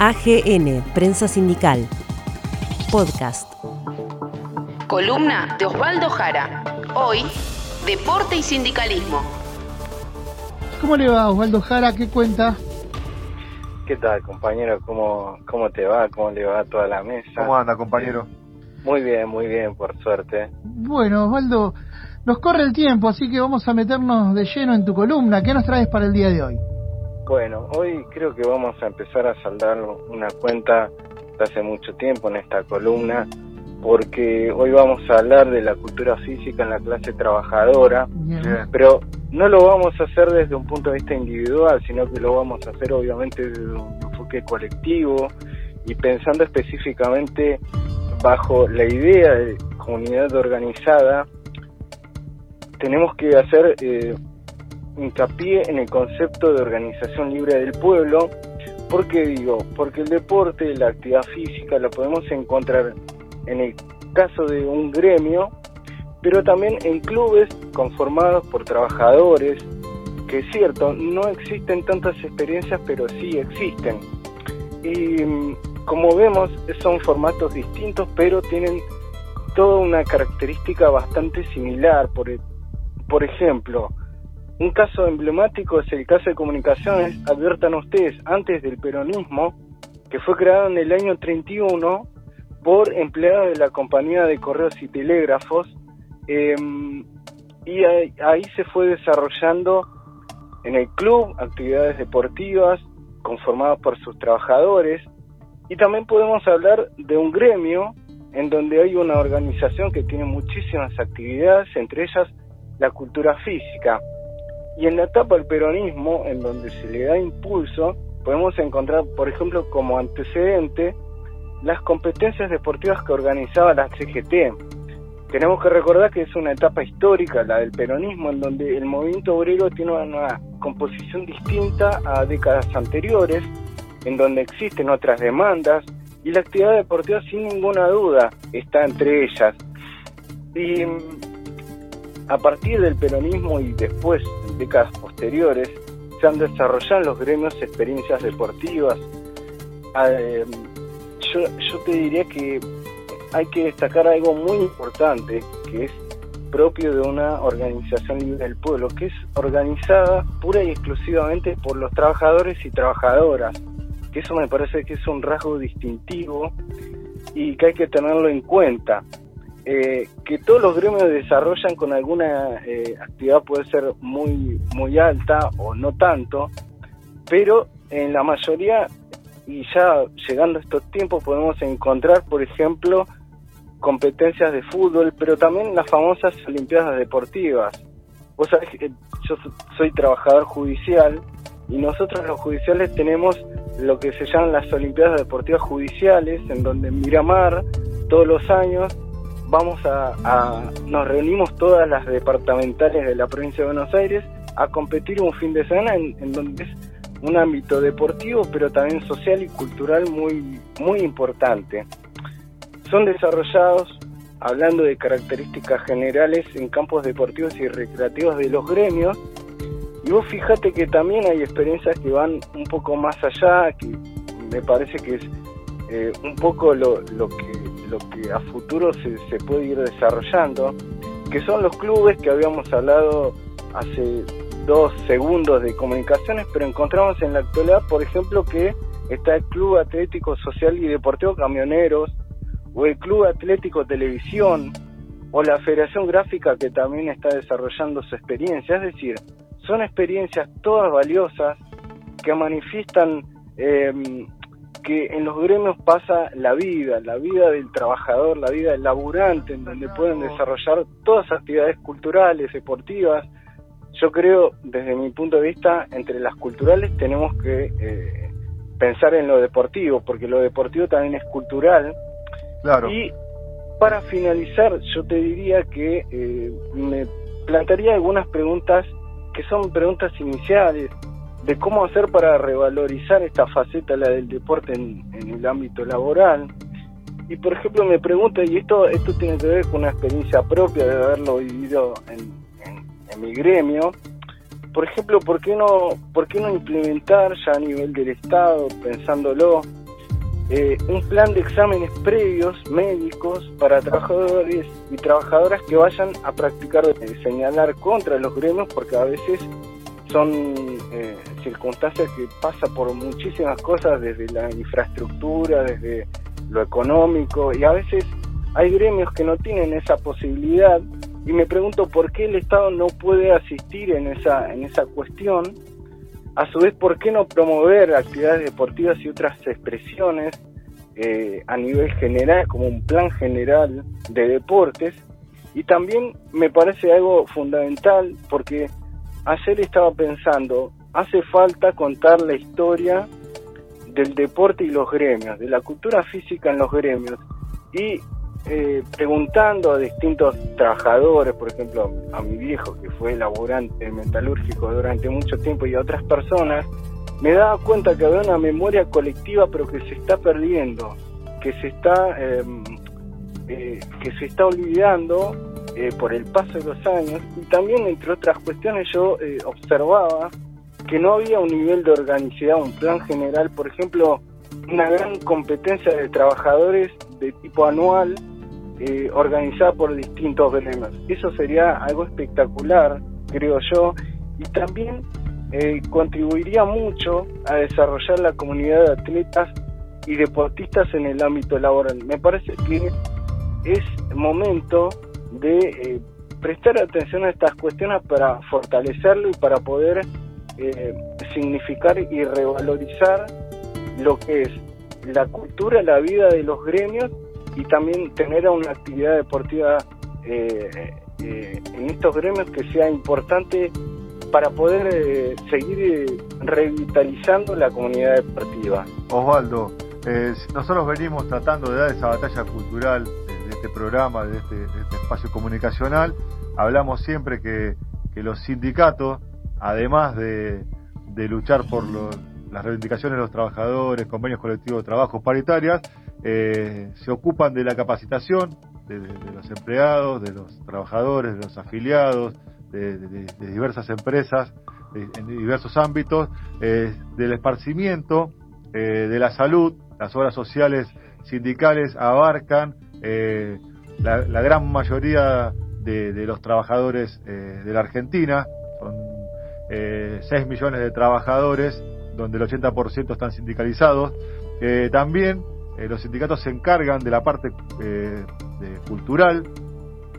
AGN, Prensa Sindical. Podcast. Columna de Osvaldo Jara. Hoy, Deporte y Sindicalismo. ¿Cómo le va Osvaldo Jara? ¿Qué cuenta? ¿Qué tal, compañero? ¿Cómo, ¿Cómo te va? ¿Cómo le va a toda la mesa? ¿Cómo anda, compañero? Muy bien, muy bien, por suerte. Bueno, Osvaldo, nos corre el tiempo, así que vamos a meternos de lleno en tu columna. ¿Qué nos traes para el día de hoy? Bueno, hoy creo que vamos a empezar a saldar una cuenta de hace mucho tiempo en esta columna, porque hoy vamos a hablar de la cultura física en la clase trabajadora, pero no lo vamos a hacer desde un punto de vista individual, sino que lo vamos a hacer obviamente desde un enfoque colectivo y pensando específicamente bajo la idea de comunidad organizada, tenemos que hacer eh, hincapié en el concepto de organización libre del pueblo. ¿Por qué digo? Porque el deporte, la actividad física, la podemos encontrar en el caso de un gremio, pero también en clubes conformados por trabajadores, que es cierto, no existen tantas experiencias, pero sí existen. Y mm, como vemos, son formatos distintos, pero tienen toda una característica bastante similar. Por, por ejemplo, un caso emblemático es el caso de comunicaciones, adviertan ustedes, antes del peronismo, que fue creado en el año 31 por empleados de la compañía de correos y telégrafos, em, y ahí se fue desarrollando en el club actividades deportivas conformadas por sus trabajadores, y también podemos hablar de un gremio en donde hay una organización que tiene muchísimas actividades, entre ellas la cultura física. Y en la etapa del peronismo, en donde se le da impulso, podemos encontrar, por ejemplo, como antecedente, las competencias deportivas que organizaba la CGT. Tenemos que recordar que es una etapa histórica, la del peronismo, en donde el movimiento obrero tiene una composición distinta a décadas anteriores, en donde existen otras demandas, y la actividad deportiva sin ninguna duda está entre ellas. Y a partir del peronismo y después, décadas posteriores, se han desarrollado en los gremios experiencias deportivas. Em, yo, yo te diría que hay que destacar algo muy importante, que es propio de una organización libre del pueblo, que es organizada pura y exclusivamente por los trabajadores y trabajadoras, que eso me parece que es un rasgo distintivo y que hay que tenerlo en cuenta. Eh, que todos los gremios desarrollan con alguna eh, actividad puede ser muy, muy alta o no tanto, pero en la mayoría, y ya llegando a estos tiempos, podemos encontrar, por ejemplo, competencias de fútbol, pero también las famosas Olimpiadas Deportivas. Vos sabés que yo soy trabajador judicial y nosotros los judiciales tenemos lo que se llaman las Olimpiadas Deportivas Judiciales, en donde Miramar todos los años vamos a, nos reunimos todas las departamentales de la provincia de Buenos Aires a competir un fin de semana en, donde es un ámbito deportivo pero también social y cultural muy muy importante. Son desarrollados hablando de características generales en campos deportivos y recreativos de los gremios. Y vos fíjate que también hay experiencias que van un poco más allá que me parece que es eh, un poco lo, lo que lo que a futuro se, puede ir desarrollando, que son los clubes que habíamos hablado hace dos segundos de comunicaciones, pero encontramos en la actualidad, por ejemplo, que está el Club Atlético Social y Deportivo Camioneros, o el Club Atlético Televisión, o la Federación Gráfica que también está desarrollando su experiencia. Es decir, son experiencias todas valiosas que manifiestan eh, que en los gremios pasa la vida, la vida del trabajador, la vida del laburante, en donde pueden desarrollar todas las actividades culturales, deportivas. Yo creo, desde mi punto de vista, entre las culturales tenemos que eh, pensar en lo deportivo, porque lo deportivo también es cultural. Claro. Y para finalizar, yo te diría que eh, me plantearía algunas preguntas que son preguntas iniciales, de cómo hacer para revalorizar esta faceta, la del deporte en, el ámbito laboral. Y por ejemplo me pregunto, y esto, esto tiene que ver con una experiencia propia de haberlo vivido en, mi gremio, por ejemplo, ¿por qué, no, ¿por qué no implementar ya a nivel del Estado, pensándolo, eh, un plan de exámenes previos médicos para trabajadores y trabajadoras que vayan a practicar de señalar contra los gremios porque a veces son eh, circunstancias que pasan por muchísimas cosas desde la infraestructura, desde lo económico y a veces hay gremios que no tienen esa posibilidad y me pregunto por qué el Estado no puede asistir en esa en esa cuestión a su vez, ¿por qué no promover actividades deportivas y otras expresiones eh, a nivel general, como un plan general de deportes? Y también me parece algo fundamental, porque ayer estaba pensando, hace falta contar la historia del deporte y los gremios, de la cultura física en los gremios. Y eh, preguntando a distintos trabajadores, por ejemplo, a mi viejo que fue laborante metalúrgico durante mucho tiempo y a otras personas, me daba cuenta que había una memoria colectiva pero que se está perdiendo, que se está em, eh, que se está olvidando eh, por el paso de los años y también entre otras cuestiones yo observaba que no había un nivel de organicidad, un plan general, por ejemplo, una gran competencia de trabajadores de tipo anual eh, organizada por distintos gremios. Eso sería algo espectacular, creo yo, y también eh, contribuiría mucho a desarrollar la comunidad de atletas y deportistas en el ámbito laboral. Me parece que es momento de eh, prestar atención a estas cuestiones para fortalecerlo y para poder eh, significar y revalorizar lo que es la cultura, la vida de los gremios y también tener una actividad deportiva eh, en estos gremios que sea importante para poder seguir revitalizando la comunidad deportiva. Osvaldo, nosotros venimos tratando de dar esa batalla cultural este programa, de este, este espacio comunicacional. Hablamos siempre que, que los sindicatos, además de, de luchar por las reivindicaciones de los trabajadores, convenios colectivos de trabajo paritarias, eh, se ocupan de la capacitación de, los empleados, de los trabajadores, de los afiliados, de, diversas empresas en diversos ámbitos, eh, del esparcimiento, eh, de la salud, las obras sociales sindicales abarcan la, la, gran mayoría de, los trabajadores de la Argentina, son 6 millones de trabajadores, donde el 80% están sindicalizados. también eh, los sindicatos se encargan de la parte eh, cultural.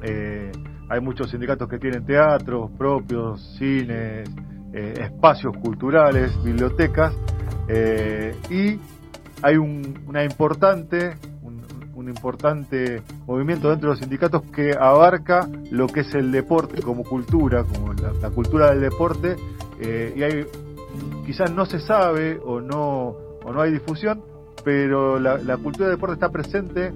Eh, hay muchos sindicatos que tienen teatros propios, cines, espacios culturales, bibliotecas, y hay un, una importante, un, importante movimiento dentro de los sindicatos que abarca lo que es el deporte como cultura, como la, cultura del deporte, y hay, quizás no se sabe o no, o no hay difusión, pero la, cultura del deporte está presente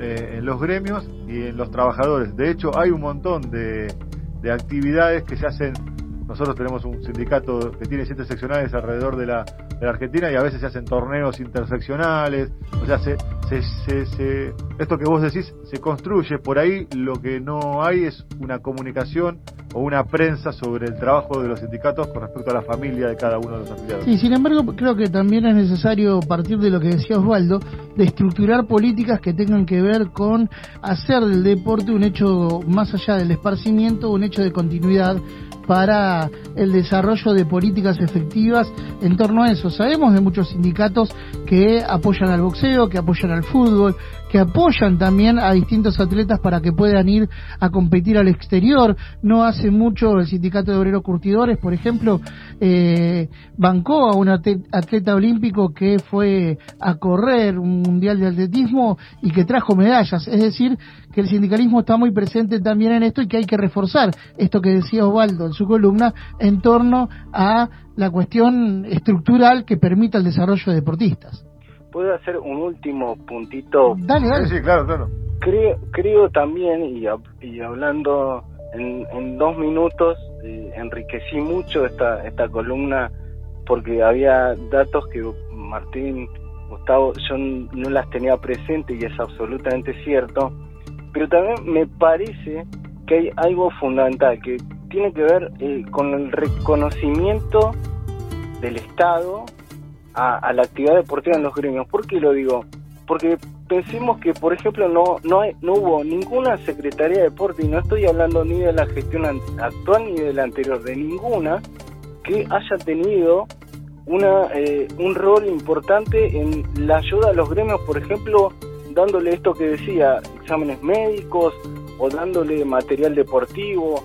eh, en los gremios y en los trabajadores. De hecho, hay un montón de, de actividades que se hacen. Nosotros tenemos un sindicato que tiene siete seccionales alrededor de la, Argentina y a veces se hacen torneos interseccionales. Se, se, esto que vos decís se construye. Por ahí lo que no hay es una comunicación o una prensa sobre el trabajo de los sindicatos con respecto a la familia de cada uno de los afiliados. Sí, sin embargo, creo que también es necesario partir de lo que decía Osvaldo, de estructurar políticas que tengan que ver con hacer del deporte un hecho más allá del esparcimiento, un hecho de continuidad para el desarrollo de políticas efectivas en torno a eso. Sabemos de muchos sindicatos que apoyan al boxeo, que apoyan al fútbol, que apoyan también a distintos atletas para que puedan ir a competir al exterior. No hace mucho el Sindicato de Obreros Curtidores, por ejemplo, eh, bancó a un atleta olímpico que fue a correr un mundial de atletismo y que trajo medallas. Es decir, que el sindicalismo está muy presente también en esto y que hay que reforzar esto que decía Osvaldo en su columna en torno a la cuestión estructural que permita el desarrollo de deportistas. ¿Puedo hacer un último puntito? Dale, dale. Sí, claro, claro. Creo, creo también, y, y hablando en, en, dos minutos, eh, enriquecí mucho esta, esta columna porque había datos que Martín, Gustavo, yo no las tenía presente y es absolutamente cierto, pero también me parece que hay algo fundamental que tiene que ver eh, con el reconocimiento del Estado a, la actividad deportiva en los gremios. ¿Por qué lo digo? Porque pensemos que, por ejemplo, no, no, no hubo ninguna Secretaría de Deporte, y no estoy hablando ni de la gestión actual ni de la anterior, de ninguna, que haya tenido una, eh, un rol importante en la ayuda a los gremios, por ejemplo, dándole esto que decía, exámenes médicos o dándole material deportivo.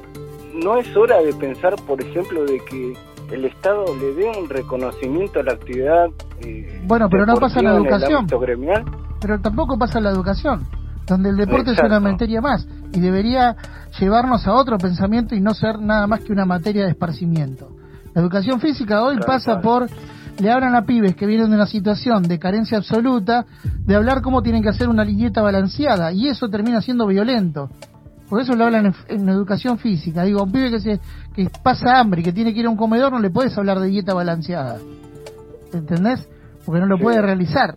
¿No es hora de pensar, por ejemplo, de que el Estado le dé un reconocimiento a la actividad? Eh, bueno, pero no pasa en la educación. gremial? Pero tampoco pasa en la educación, donde el deporte es una materia más y debería llevarnos a otro pensamiento y no ser nada más que una materia de esparcimiento. La educación física hoy pasa por le hablan a pibes que vienen de una situación de carencia absoluta de hablar cómo tienen que hacer una liñeta balanceada y eso termina siendo violento. Por eso lo hablan en, educación física. Digo, un pibe que se que pasa hambre y que tiene que ir a un comedor no le puedes hablar de dieta balanceada. ¿Entendés? Porque no lo puede realizar.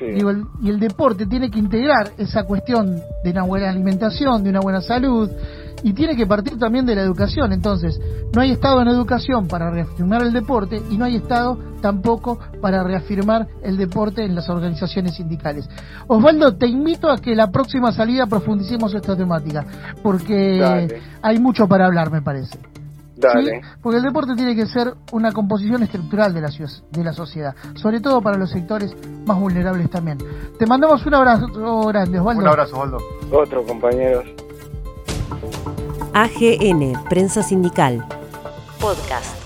Digo, y el deporte tiene que integrar esa cuestión de una buena alimentación, de una buena salud, y tiene que partir también de la educación. Entonces, no hay Estado en educación para reafirmar el deporte y no hay Estado tampoco para reafirmar el deporte en las organizaciones sindicales. Osvaldo, te invito a que la próxima salida profundicemos esta temática, porque hay mucho para hablar, me parece. Dale. Porque el deporte tiene que ser una composición estructural de la, de la sociedad, sobre todo para los sectores más vulnerables también. Te mandamos un abrazo grande, Osvaldo. Un abrazo, Osvaldo. Otro, compañeros. AGN, Prensa Sindical. Podcast.